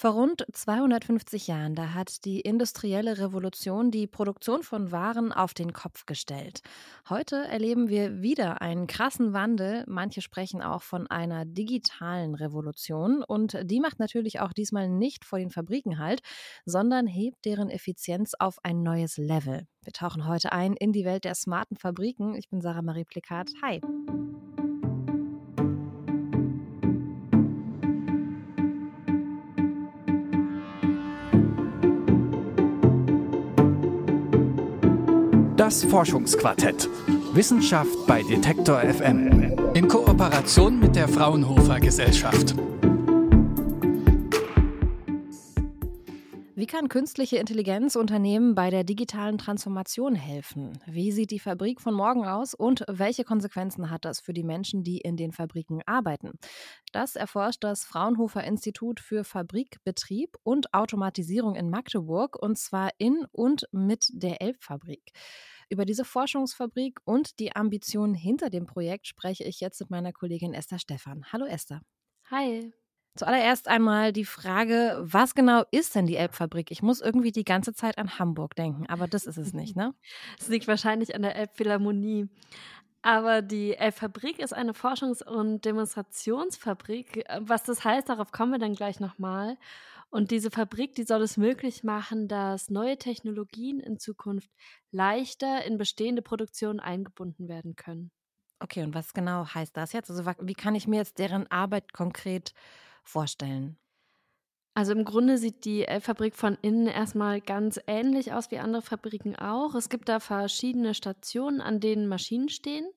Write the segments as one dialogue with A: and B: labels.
A: Vor rund 250 Jahren, da hat die industrielle Revolution die Produktion von Waren auf den Kopf gestellt. Heute erleben wir wieder einen krassen Wandel. Manche sprechen auch von einer digitalen Revolution. Und die macht natürlich auch diesmal nicht vor den Fabriken halt, sondern hebt deren Effizienz auf ein neues Level. Wir tauchen heute ein in die Welt der smarten Fabriken. Ich bin Sarah Marie Plikat. Hi.
B: Das Forschungsquartett. Wissenschaft bei Detektor FM. In Kooperation mit der Fraunhofer Gesellschaft.
A: Wie kann künstliche Intelligenz Unternehmen bei der digitalen Transformation helfen? Wie sieht die Fabrik von morgen aus und welche Konsequenzen hat das für die Menschen, die in den Fabriken arbeiten? Das erforscht das Fraunhofer Institut für Fabrikbetrieb und Automatisierung in Magdeburg und zwar in und mit der Elbfabrik. Über diese Forschungsfabrik und die Ambitionen hinter dem Projekt spreche ich jetzt mit meiner Kollegin Esther Stephan. Hallo Esther.
C: Hi.
A: Zuallererst einmal die Frage, was genau ist denn die Elbfabrik? Ich muss irgendwie die ganze Zeit an Hamburg denken, aber das ist es nicht, ne?
C: Es liegt wahrscheinlich an der Elbphilharmonie. Aber die Elbfabrik ist eine Forschungs- und Demonstrationsfabrik. Was das heißt, darauf kommen wir dann gleich nochmal. Und diese Fabrik, die soll es möglich machen, dass neue Technologien in Zukunft leichter in bestehende Produktionen eingebunden werden können.
A: Okay, und was genau heißt das jetzt? Also wie kann ich mir jetzt deren Arbeit konkret vorstellen?
C: Also im Grunde sieht die L-Fabrik von innen erstmal ganz ähnlich aus wie andere Fabriken auch. Es gibt da verschiedene Stationen, an denen Maschinen stehen.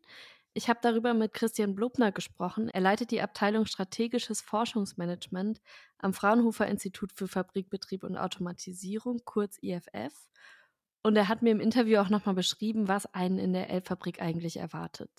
C: Ich habe darüber mit Christian Blobner gesprochen. Er leitet die Abteilung Strategisches Forschungsmanagement am Fraunhofer Institut für Fabrikbetrieb und Automatisierung, kurz IFF. Und er hat mir im Interview auch nochmal beschrieben, was einen in der L-Fabrik eigentlich erwartet.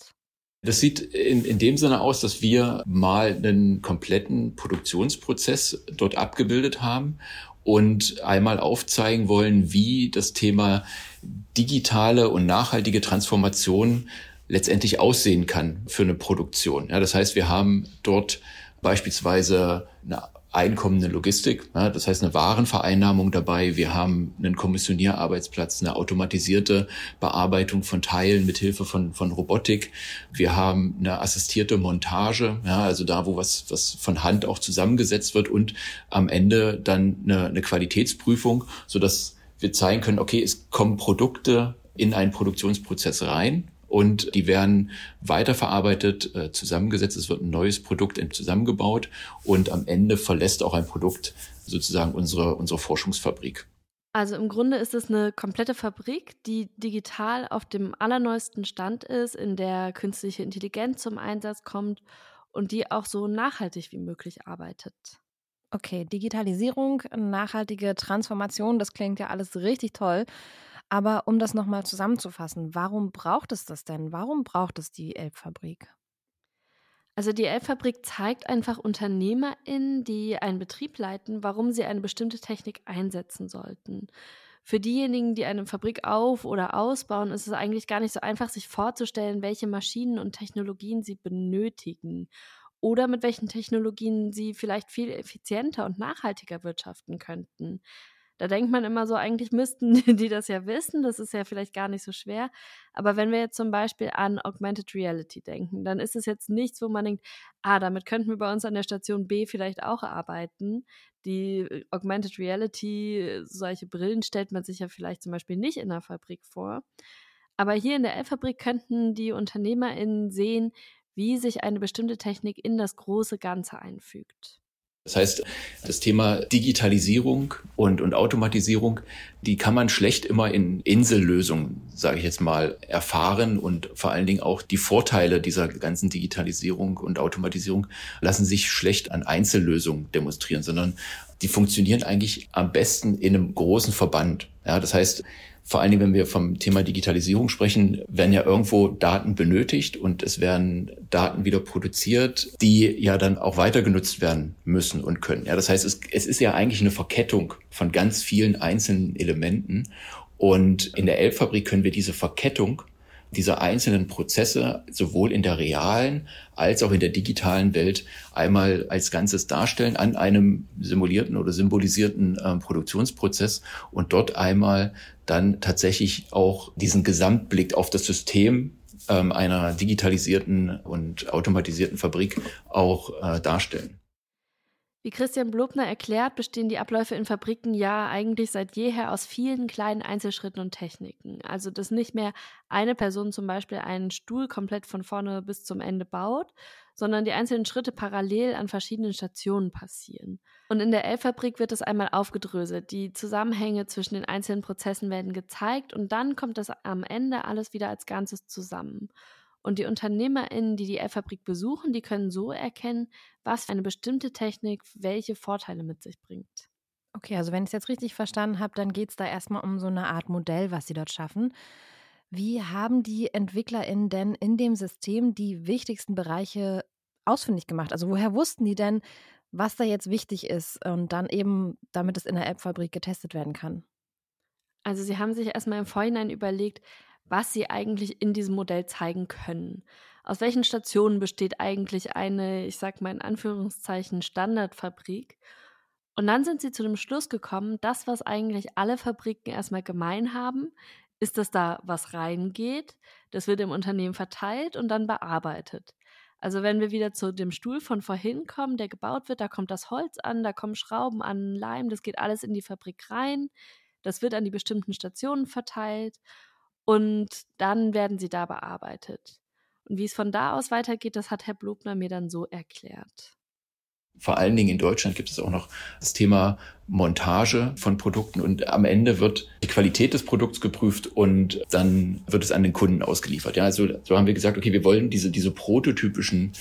D: Das sieht in, in dem Sinne aus, dass wir mal einen kompletten Produktionsprozess dort abgebildet haben und einmal aufzeigen wollen, wie das Thema digitale und nachhaltige Transformation letztendlich aussehen kann für eine Produktion. Ja, das heißt, wir haben dort beispielsweise eine einkommende Logistik, ja, das heißt eine Warenvereinnahmung dabei. Wir haben einen Kommissionierarbeitsplatz, eine automatisierte Bearbeitung von Teilen mit Hilfe von, von Robotik. Wir haben eine assistierte Montage, ja, also da, wo was, was von Hand auch zusammengesetzt wird und am Ende dann eine, eine Qualitätsprüfung, so dass wir zeigen können, okay, es kommen Produkte in einen Produktionsprozess rein und die werden weiterverarbeitet, äh, zusammengesetzt. Es wird ein neues Produkt zusammengebaut und am Ende verlässt auch ein Produkt sozusagen unsere, unsere Forschungsfabrik.
C: Also im Grunde ist es eine komplette Fabrik, die digital auf dem allerneuesten Stand ist, in der künstliche Intelligenz zum Einsatz kommt und die auch so nachhaltig wie möglich arbeitet.
A: Okay, Digitalisierung, nachhaltige Transformation, das klingt ja alles richtig toll. Aber um das nochmal zusammenzufassen, warum braucht es das denn? Warum braucht es die Elbfabrik?
C: Also die Elbfabrik zeigt einfach UnternehmerInnen, die einen Betrieb leiten, warum sie eine bestimmte Technik einsetzen sollten. Für diejenigen, die eine Fabrik auf- oder ausbauen, ist es eigentlich gar nicht so einfach, sich vorzustellen, welche Maschinen und Technologien sie benötigen oder mit welchen Technologien sie vielleicht viel effizienter und nachhaltiger wirtschaften könnten. Da denkt man immer so, eigentlich müssten die das ja wissen, das ist ja vielleicht gar nicht so schwer. Aber wenn wir jetzt zum Beispiel an Augmented Reality denken, dann ist es jetzt nichts, wo man denkt, ah, damit könnten wir bei uns an der Station B vielleicht auch arbeiten. Die äh, Augmented Reality, solche Brillen stellt man sich ja vielleicht zum Beispiel nicht in der Fabrik vor. Aber hier in der L-Fabrik könnten die UnternehmerInnen sehen, wie sich eine bestimmte Technik in das große Ganze einfügt.
D: Das heißt, das Thema Digitalisierung und, und Automatisierung, die kann man schlecht immer in Insellösungen, sage ich jetzt mal, erfahren und vor allen Dingen auch die Vorteile dieser ganzen Digitalisierung und Automatisierung lassen sich schlecht an Einzellösungen demonstrieren, sondern die funktionieren eigentlich am besten in einem großen Verband. Ja, das heißt, vor allen Dingen, wenn wir vom Thema Digitalisierung sprechen, werden ja irgendwo Daten benötigt und es werden Daten wieder produziert, die ja dann auch weiter genutzt werden müssen und können. Ja, das heißt, es, es ist ja eigentlich eine Verkettung von ganz vielen einzelnen Elementen. Und in der Elbfabrik können wir diese Verkettung diese einzelnen Prozesse sowohl in der realen als auch in der digitalen Welt einmal als Ganzes darstellen an einem simulierten oder symbolisierten äh, Produktionsprozess und dort einmal dann tatsächlich auch diesen Gesamtblick auf das System ähm, einer digitalisierten und automatisierten Fabrik auch äh, darstellen.
C: Wie Christian Blobner erklärt, bestehen die Abläufe in Fabriken ja eigentlich seit jeher aus vielen kleinen Einzelschritten und Techniken. Also, dass nicht mehr eine Person zum Beispiel einen Stuhl komplett von vorne bis zum Ende baut, sondern die einzelnen Schritte parallel an verschiedenen Stationen passieren. Und in der L-Fabrik wird das einmal aufgedröselt. Die Zusammenhänge zwischen den einzelnen Prozessen werden gezeigt und dann kommt das am Ende alles wieder als Ganzes zusammen. Und die UnternehmerInnen, die die L-Fabrik besuchen, die können so erkennen, was für eine bestimmte Technik welche Vorteile mit sich bringt.
A: Okay, also wenn ich es jetzt richtig verstanden habe, dann geht es da erstmal um so eine Art Modell, was Sie dort schaffen. Wie haben die EntwicklerInnen denn in dem System die wichtigsten Bereiche ausfindig gemacht? Also woher wussten die denn, was da jetzt wichtig ist und dann eben, damit es in der App-Fabrik getestet werden kann?
C: Also sie haben sich erstmal im Vorhinein überlegt, was sie eigentlich in diesem Modell zeigen können. Aus welchen Stationen besteht eigentlich eine, ich sag mal in Anführungszeichen, Standardfabrik? Und dann sind sie zu dem Schluss gekommen, das, was eigentlich alle Fabriken erstmal gemein haben, ist, dass da was reingeht, das wird im Unternehmen verteilt und dann bearbeitet. Also wenn wir wieder zu dem Stuhl von vorhin kommen, der gebaut wird, da kommt das Holz an, da kommen Schrauben an, Leim, das geht alles in die Fabrik rein, das wird an die bestimmten Stationen verteilt und dann werden sie da bearbeitet. Und wie es von da aus weitergeht, das hat Herr Blobner mir dann so erklärt.
D: Vor allen Dingen in Deutschland gibt es auch noch das Thema Montage von Produkten und am Ende wird die Qualität des Produkts geprüft und dann wird es an den Kunden ausgeliefert. Ja, also so haben wir gesagt, okay, wir wollen diese, diese prototypischen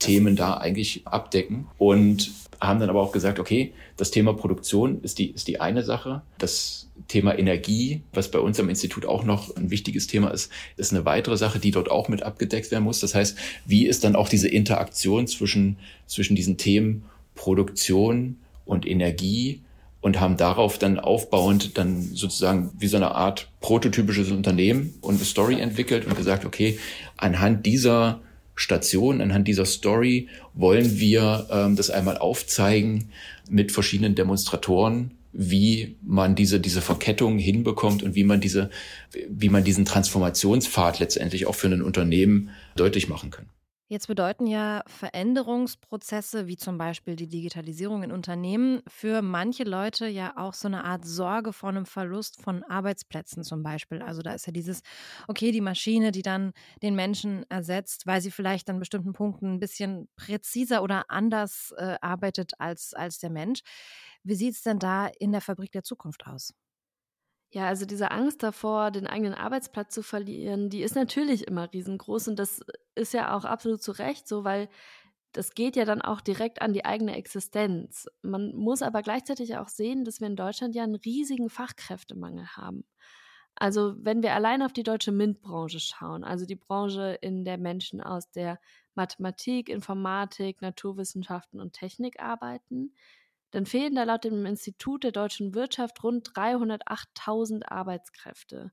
D: Themen da eigentlich abdecken und haben dann aber auch gesagt, okay, das Thema Produktion ist die, ist die eine Sache. Das Thema Energie, was bei uns am Institut auch noch ein wichtiges Thema ist, ist eine weitere Sache, die dort auch mit abgedeckt werden muss. Das heißt, wie ist dann auch diese Interaktion zwischen, zwischen diesen Themen Produktion und Energie und haben darauf dann aufbauend dann sozusagen wie so eine Art prototypisches Unternehmen und eine Story entwickelt und gesagt, okay, anhand dieser Station, anhand dieser Story wollen wir ähm, das einmal aufzeigen mit verschiedenen Demonstratoren, wie man diese, diese Verkettung hinbekommt und wie man diese, wie man diesen Transformationspfad letztendlich auch für ein Unternehmen deutlich machen kann.
A: Jetzt bedeuten ja Veränderungsprozesse wie zum Beispiel die Digitalisierung in Unternehmen für manche Leute ja auch so eine Art Sorge vor einem Verlust von Arbeitsplätzen zum Beispiel. Also da ist ja dieses, okay, die Maschine, die dann den Menschen ersetzt, weil sie vielleicht an bestimmten Punkten ein bisschen präziser oder anders äh, arbeitet als, als der Mensch. Wie sieht es denn da in der Fabrik der Zukunft aus?
C: Ja, also diese Angst davor, den eigenen Arbeitsplatz zu verlieren, die ist natürlich immer riesengroß und das ist ja auch absolut zu Recht so, weil das geht ja dann auch direkt an die eigene Existenz. Man muss aber gleichzeitig auch sehen, dass wir in Deutschland ja einen riesigen Fachkräftemangel haben. Also wenn wir allein auf die deutsche MINT-Branche schauen, also die Branche, in der Menschen aus der Mathematik, Informatik, Naturwissenschaften und Technik arbeiten, dann fehlen da laut dem Institut der deutschen Wirtschaft rund 308.000 Arbeitskräfte.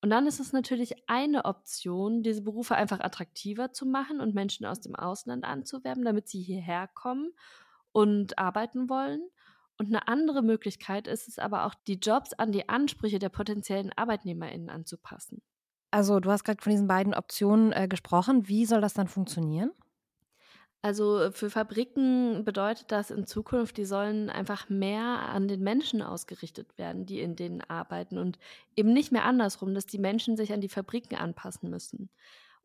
C: Und dann ist es natürlich eine Option, diese Berufe einfach attraktiver zu machen und Menschen aus dem Ausland anzuwerben, damit sie hierher kommen und arbeiten wollen. Und eine andere Möglichkeit ist es aber auch, die Jobs an die Ansprüche der potenziellen ArbeitnehmerInnen anzupassen.
A: Also, du hast gerade von diesen beiden Optionen äh, gesprochen. Wie soll das dann funktionieren?
C: Also äh, für Fabriken bedeutet das in Zukunft, die sollen einfach mehr an den Menschen ausgerichtet werden, die in denen arbeiten und eben nicht mehr andersrum, dass die Menschen sich an die Fabriken anpassen müssen.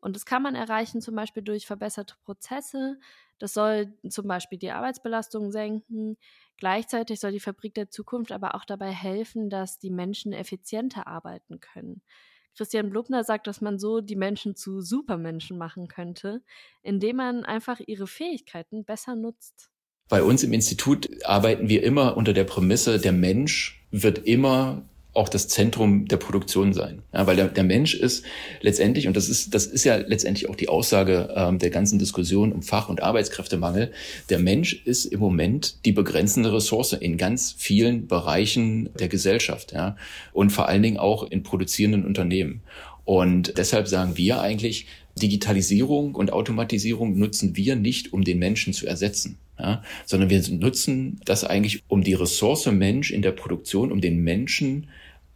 C: Und das kann man erreichen zum Beispiel durch verbesserte Prozesse. Das soll zum Beispiel die Arbeitsbelastung senken. Gleichzeitig soll die Fabrik der Zukunft aber auch dabei helfen, dass die Menschen effizienter arbeiten können. Christian Blubner sagt, dass man so die Menschen zu Supermenschen machen könnte, indem man einfach ihre Fähigkeiten besser nutzt.
D: Bei uns im Institut arbeiten wir immer unter der Prämisse, der Mensch wird immer auch das Zentrum der Produktion sein. Ja, weil der, der Mensch ist letztendlich, und das ist, das ist ja letztendlich auch die Aussage ähm, der ganzen Diskussion um Fach- und Arbeitskräftemangel, der Mensch ist im Moment die begrenzende Ressource in ganz vielen Bereichen der Gesellschaft, ja, und vor allen Dingen auch in produzierenden Unternehmen. Und deshalb sagen wir eigentlich, Digitalisierung und Automatisierung nutzen wir nicht, um den Menschen zu ersetzen, ja, sondern wir nutzen das eigentlich, um die Ressource Mensch in der Produktion, um den Menschen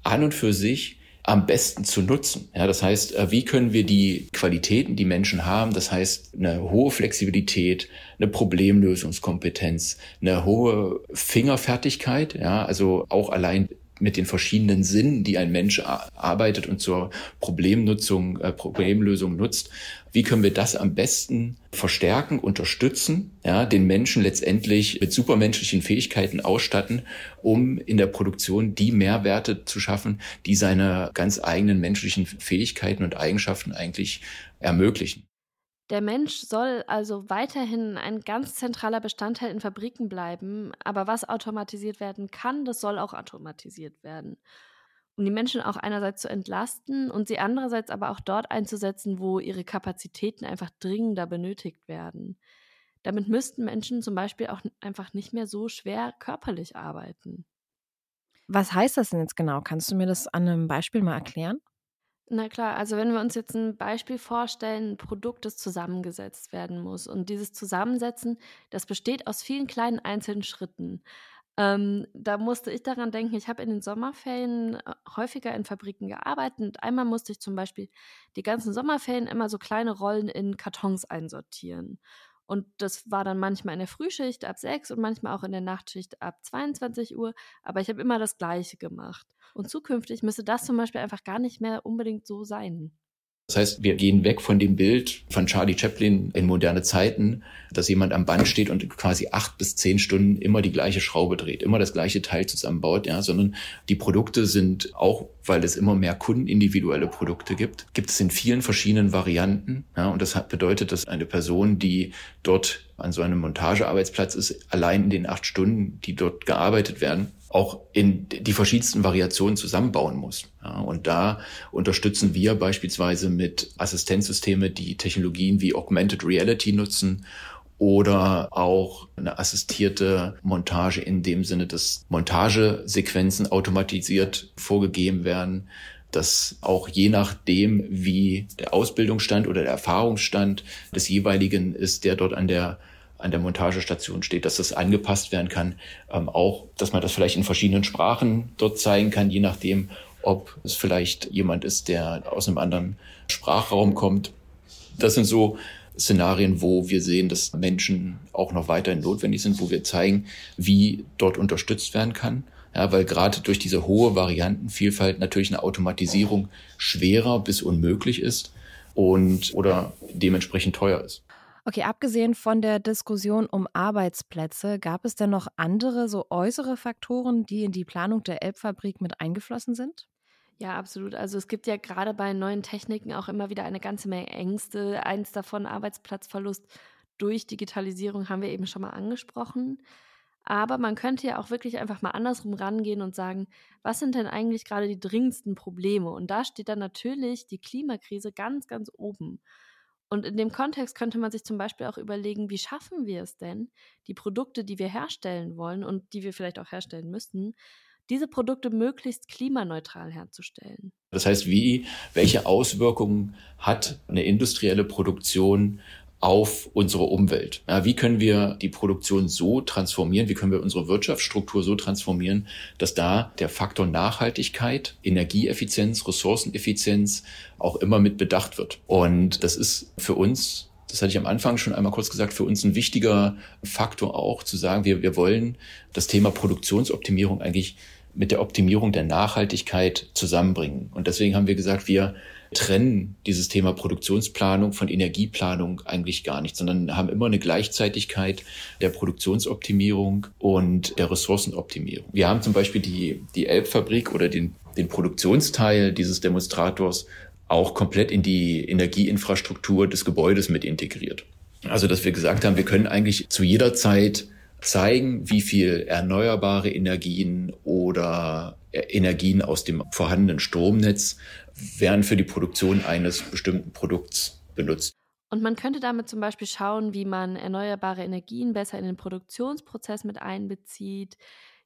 D: an und für sich am besten zu nutzen. Ja, das heißt, äh, wie können wir die Qualitäten, die Menschen haben, das heißt eine hohe Flexibilität, eine Problemlösungskompetenz, eine hohe Fingerfertigkeit, ja, also auch allein mit den verschiedenen Sinnen, die ein Mensch arbeitet und zur Problemnutzung, äh, Problemlösung nutzt. Wie können wir das am besten verstärken, unterstützen, ja, den Menschen letztendlich mit supermenschlichen Fähigkeiten ausstatten, um in der Produktion die Mehrwerte zu schaffen, die seine ganz eigenen menschlichen Fähigkeiten und Eigenschaften eigentlich ermöglichen.
C: Der Mensch soll also weiterhin ein ganz zentraler Bestandteil in Fabriken bleiben, aber was automatisiert werden kann, das soll auch automatisiert werden. Um die Menschen auch einerseits zu entlasten und sie andererseits aber auch dort einzusetzen, wo ihre Kapazitäten einfach dringender benötigt werden. Damit müssten Menschen zum Beispiel auch einfach nicht mehr so schwer körperlich arbeiten.
A: Was heißt das denn jetzt genau? Kannst du mir das an einem Beispiel mal erklären?
C: Na klar, also wenn wir uns jetzt ein Beispiel vorstellen, ein Produkt, das zusammengesetzt werden muss. Und dieses Zusammensetzen, das besteht aus vielen kleinen einzelnen Schritten. Ähm, da musste ich daran denken, ich habe in den Sommerferien äh, häufiger in Fabriken gearbeitet und einmal musste ich zum Beispiel die ganzen Sommerferien immer so kleine Rollen in Kartons einsortieren. Und das war dann manchmal in der Frühschicht ab 6 und manchmal auch in der Nachtschicht ab 22 Uhr. Aber ich habe immer das Gleiche gemacht. Und zukünftig müsste das zum Beispiel einfach gar nicht mehr unbedingt so sein.
D: Das heißt, wir gehen weg von dem Bild von Charlie Chaplin in moderne Zeiten, dass jemand am Band steht und quasi acht bis zehn Stunden immer die gleiche Schraube dreht, immer das gleiche Teil zusammenbaut, ja, sondern die Produkte sind auch, weil es immer mehr kundenindividuelle Produkte gibt, gibt es in vielen verschiedenen Varianten, ja, und das bedeutet, dass eine Person, die dort an so einem Montagearbeitsplatz ist, allein in den acht Stunden, die dort gearbeitet werden, auch in die verschiedensten Variationen zusammenbauen muss. Ja, und da unterstützen wir beispielsweise mit Assistenzsysteme, die Technologien wie Augmented Reality nutzen oder auch eine assistierte Montage in dem Sinne, dass Montagesequenzen automatisiert vorgegeben werden, dass auch je nachdem, wie der Ausbildungsstand oder der Erfahrungsstand des jeweiligen ist, der dort an der an der Montagestation steht, dass das angepasst werden kann. Ähm, auch, dass man das vielleicht in verschiedenen Sprachen dort zeigen kann, je nachdem, ob es vielleicht jemand ist, der aus einem anderen Sprachraum kommt. Das sind so Szenarien, wo wir sehen, dass Menschen auch noch weiterhin notwendig sind, wo wir zeigen, wie dort unterstützt werden kann. Ja, weil gerade durch diese hohe Variantenvielfalt natürlich eine Automatisierung schwerer bis unmöglich ist und oder dementsprechend teuer ist.
A: Okay, abgesehen von der Diskussion um Arbeitsplätze, gab es denn noch andere so äußere Faktoren, die in die Planung der Elbfabrik mit eingeflossen sind?
C: Ja, absolut. Also es gibt ja gerade bei neuen Techniken auch immer wieder eine ganze Menge Ängste. Eins davon Arbeitsplatzverlust durch Digitalisierung haben wir eben schon mal angesprochen. Aber man könnte ja auch wirklich einfach mal andersrum rangehen und sagen, was sind denn eigentlich gerade die dringendsten Probleme? Und da steht dann natürlich die Klimakrise ganz, ganz oben. Und in dem Kontext könnte man sich zum Beispiel auch überlegen, wie schaffen wir es denn, die Produkte, die wir herstellen wollen und die wir vielleicht auch herstellen müssten, diese Produkte möglichst klimaneutral herzustellen.
D: Das heißt, wie, welche Auswirkungen hat eine industrielle Produktion auf unsere Umwelt. Ja, wie können wir die Produktion so transformieren? Wie können wir unsere Wirtschaftsstruktur so transformieren, dass da der Faktor Nachhaltigkeit, Energieeffizienz, Ressourceneffizienz auch immer mit bedacht wird? Und das ist für uns das hatte ich am Anfang schon einmal kurz gesagt, für uns ein wichtiger Faktor auch zu sagen, wir, wir wollen das Thema Produktionsoptimierung eigentlich mit der Optimierung der Nachhaltigkeit zusammenbringen. Und deswegen haben wir gesagt, wir trennen dieses Thema Produktionsplanung von Energieplanung eigentlich gar nicht, sondern haben immer eine Gleichzeitigkeit der Produktionsoptimierung und der Ressourcenoptimierung. Wir haben zum Beispiel die, die Elbfabrik oder den, den Produktionsteil dieses Demonstrators auch komplett in die Energieinfrastruktur des Gebäudes mit integriert. Also, dass wir gesagt haben, wir können eigentlich zu jeder Zeit zeigen, wie viel erneuerbare Energien oder Energien aus dem vorhandenen Stromnetz werden für die Produktion eines bestimmten Produkts benutzt.
C: Und man könnte damit zum Beispiel schauen, wie man erneuerbare Energien besser in den Produktionsprozess mit einbezieht.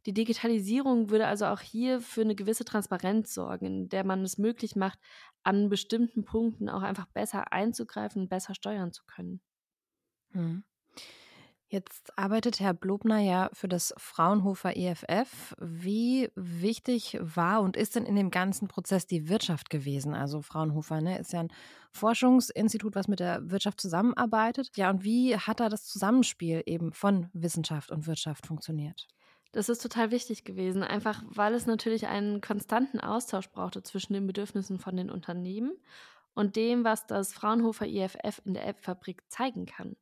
C: Die Digitalisierung würde also auch hier für eine gewisse Transparenz sorgen, in der man es möglich macht, an bestimmten Punkten auch einfach besser einzugreifen und besser steuern zu können.
A: Hm. Jetzt arbeitet Herr Blobner ja für das Fraunhofer EFF. Wie wichtig war und ist denn in dem ganzen Prozess die Wirtschaft gewesen? Also Fraunhofer ne, ist ja ein Forschungsinstitut, was mit der Wirtschaft zusammenarbeitet. Ja, und wie hat da das Zusammenspiel eben von Wissenschaft und Wirtschaft funktioniert?
C: Das ist total wichtig gewesen, einfach weil es natürlich einen konstanten Austausch brauchte zwischen den Bedürfnissen von den Unternehmen und dem, was das Fraunhofer IFF in der App-Fabrik zeigen kann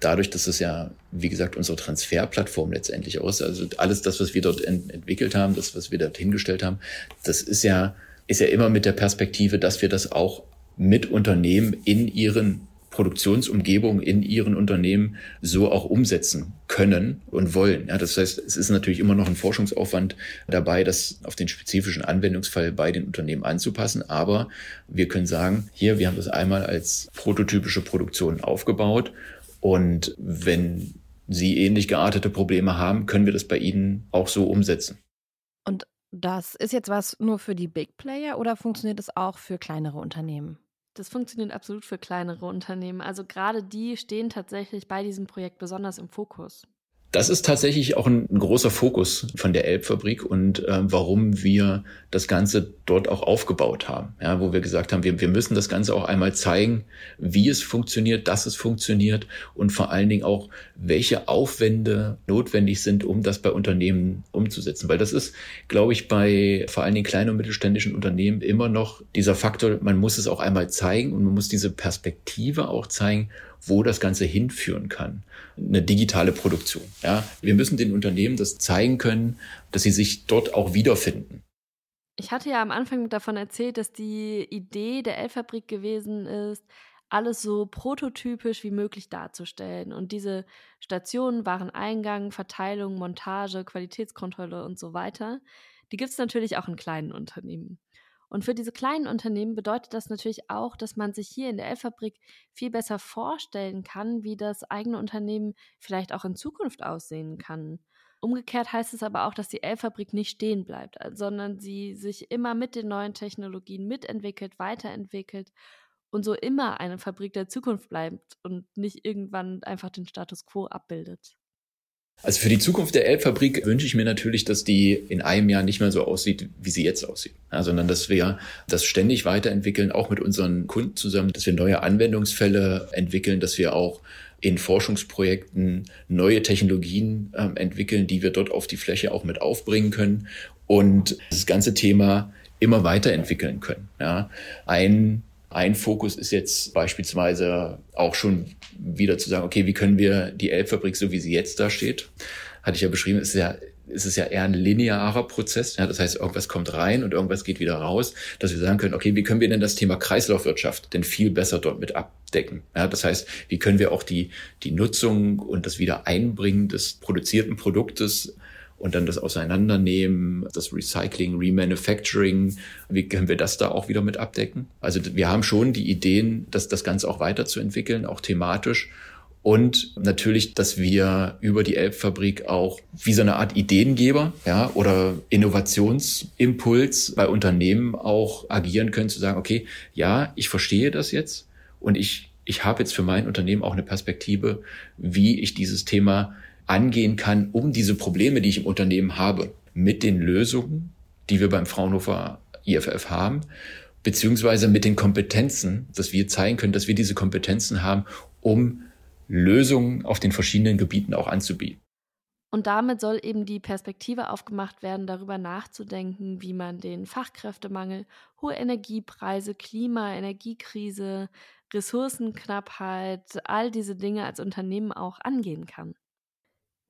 D: dadurch, dass es ja, wie gesagt, unsere Transferplattform letztendlich aus, also alles das, was wir dort ent entwickelt haben, das, was wir dort hingestellt haben, das ist ja, ist ja immer mit der Perspektive, dass wir das auch mit Unternehmen in ihren Produktionsumgebung in ihren Unternehmen so auch umsetzen können und wollen. Ja, das heißt, es ist natürlich immer noch ein Forschungsaufwand dabei, das auf den spezifischen Anwendungsfall bei den Unternehmen anzupassen. Aber wir können sagen, hier, wir haben das einmal als prototypische Produktion aufgebaut und wenn Sie ähnlich geartete Probleme haben, können wir das bei Ihnen auch so umsetzen.
A: Und das ist jetzt was nur für die Big Player oder funktioniert es auch für kleinere Unternehmen?
C: Das funktioniert absolut für kleinere Unternehmen. Also gerade die stehen tatsächlich bei diesem Projekt besonders im Fokus.
D: Das ist tatsächlich auch ein, ein großer Fokus von der Elbfabrik und äh, warum wir das Ganze dort auch aufgebaut haben. Ja, wo wir gesagt haben, wir, wir müssen das Ganze auch einmal zeigen, wie es funktioniert, dass es funktioniert und vor allen Dingen auch, welche Aufwände notwendig sind, um das bei Unternehmen umzusetzen. Weil das ist, glaube ich, bei vor allen Dingen kleinen und mittelständischen Unternehmen immer noch dieser Faktor, man muss es auch einmal zeigen und man muss diese Perspektive auch zeigen, wo das Ganze hinführen kann. Eine digitale Produktion. Ja, wir müssen den Unternehmen das zeigen können, dass sie sich dort auch wiederfinden.
C: Ich hatte ja am Anfang davon erzählt, dass die Idee der L-Fabrik gewesen ist, alles so prototypisch wie möglich darzustellen. Und diese Stationen waren Eingang, Verteilung, Montage, Qualitätskontrolle und so weiter. Die gibt es natürlich auch in kleinen Unternehmen. Und für diese kleinen Unternehmen bedeutet das natürlich auch, dass man sich hier in der L-Fabrik viel besser vorstellen kann, wie das eigene Unternehmen vielleicht auch in Zukunft aussehen kann. Umgekehrt heißt es aber auch, dass die L-Fabrik nicht stehen bleibt, sondern sie sich immer mit den neuen Technologien mitentwickelt, weiterentwickelt und so immer eine Fabrik der Zukunft bleibt und nicht irgendwann einfach den Status quo abbildet.
D: Also für die Zukunft der Elbfabrik wünsche ich mir natürlich, dass die in einem Jahr nicht mehr so aussieht, wie sie jetzt aussieht, ja, sondern dass wir das ständig weiterentwickeln, auch mit unseren Kunden zusammen, dass wir neue Anwendungsfälle entwickeln, dass wir auch in Forschungsprojekten neue Technologien äh, entwickeln, die wir dort auf die Fläche auch mit aufbringen können und das ganze Thema immer weiterentwickeln können. Ja. Ein ein Fokus ist jetzt beispielsweise auch schon wieder zu sagen, okay, wie können wir die Elbfabrik, so wie sie jetzt da steht, hatte ich ja beschrieben, ist ja ist es ja eher ein linearer Prozess. Ja, das heißt, irgendwas kommt rein und irgendwas geht wieder raus, dass wir sagen können, okay, wie können wir denn das Thema Kreislaufwirtschaft denn viel besser dort mit abdecken? Ja, das heißt, wie können wir auch die, die Nutzung und das Wiedereinbringen des produzierten Produktes und dann das Auseinandernehmen, das Recycling, Remanufacturing, wie können wir das da auch wieder mit abdecken? Also wir haben schon die Ideen, dass das Ganze auch weiterzuentwickeln, auch thematisch. Und natürlich, dass wir über die Elbfabrik auch wie so eine Art Ideengeber ja, oder Innovationsimpuls bei Unternehmen auch agieren können, zu sagen, okay, ja, ich verstehe das jetzt und ich, ich habe jetzt für mein Unternehmen auch eine Perspektive, wie ich dieses Thema angehen kann, um diese Probleme, die ich im Unternehmen habe, mit den Lösungen, die wir beim Fraunhofer IFF haben, beziehungsweise mit den Kompetenzen, dass wir zeigen können, dass wir diese Kompetenzen haben, um Lösungen auf den verschiedenen Gebieten auch anzubieten.
C: Und damit soll eben die Perspektive aufgemacht werden, darüber nachzudenken, wie man den Fachkräftemangel, hohe Energiepreise, Klima, Energiekrise, Ressourcenknappheit, all diese Dinge als Unternehmen auch angehen kann.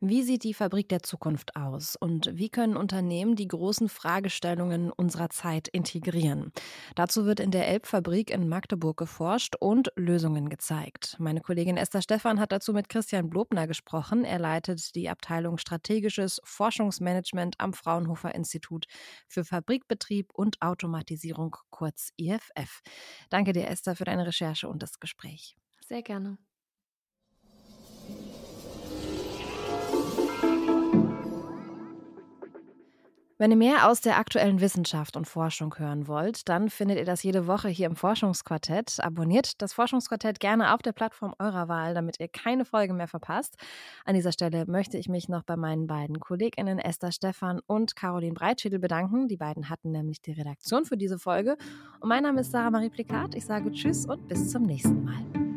A: Wie sieht die Fabrik der Zukunft aus und wie können Unternehmen die großen Fragestellungen unserer Zeit integrieren? Dazu wird in der Elbfabrik in Magdeburg geforscht und Lösungen gezeigt. Meine Kollegin Esther Stephan hat dazu mit Christian Blobner gesprochen. Er leitet die Abteilung Strategisches Forschungsmanagement am Fraunhofer Institut für Fabrikbetrieb und Automatisierung, kurz IFF. Danke dir, Esther, für deine Recherche und das Gespräch.
C: Sehr gerne.
A: Wenn ihr mehr aus der aktuellen Wissenschaft und Forschung hören wollt, dann findet ihr das jede Woche hier im Forschungsquartett. Abonniert das Forschungsquartett gerne auf der Plattform eurer Wahl, damit ihr keine Folge mehr verpasst. An dieser Stelle möchte ich mich noch bei meinen beiden KollegInnen Esther Stephan und Caroline Breitschädel bedanken. Die beiden hatten nämlich die Redaktion für diese Folge. Und mein Name ist Sarah Marie Plikat. Ich sage Tschüss und bis zum nächsten Mal.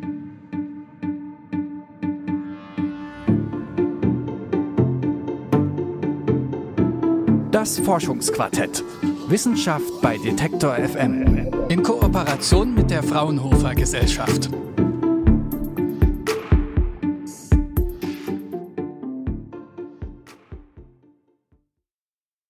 B: Das Forschungsquartett. Wissenschaft bei Detektor FM. In Kooperation mit der Fraunhofer Gesellschaft.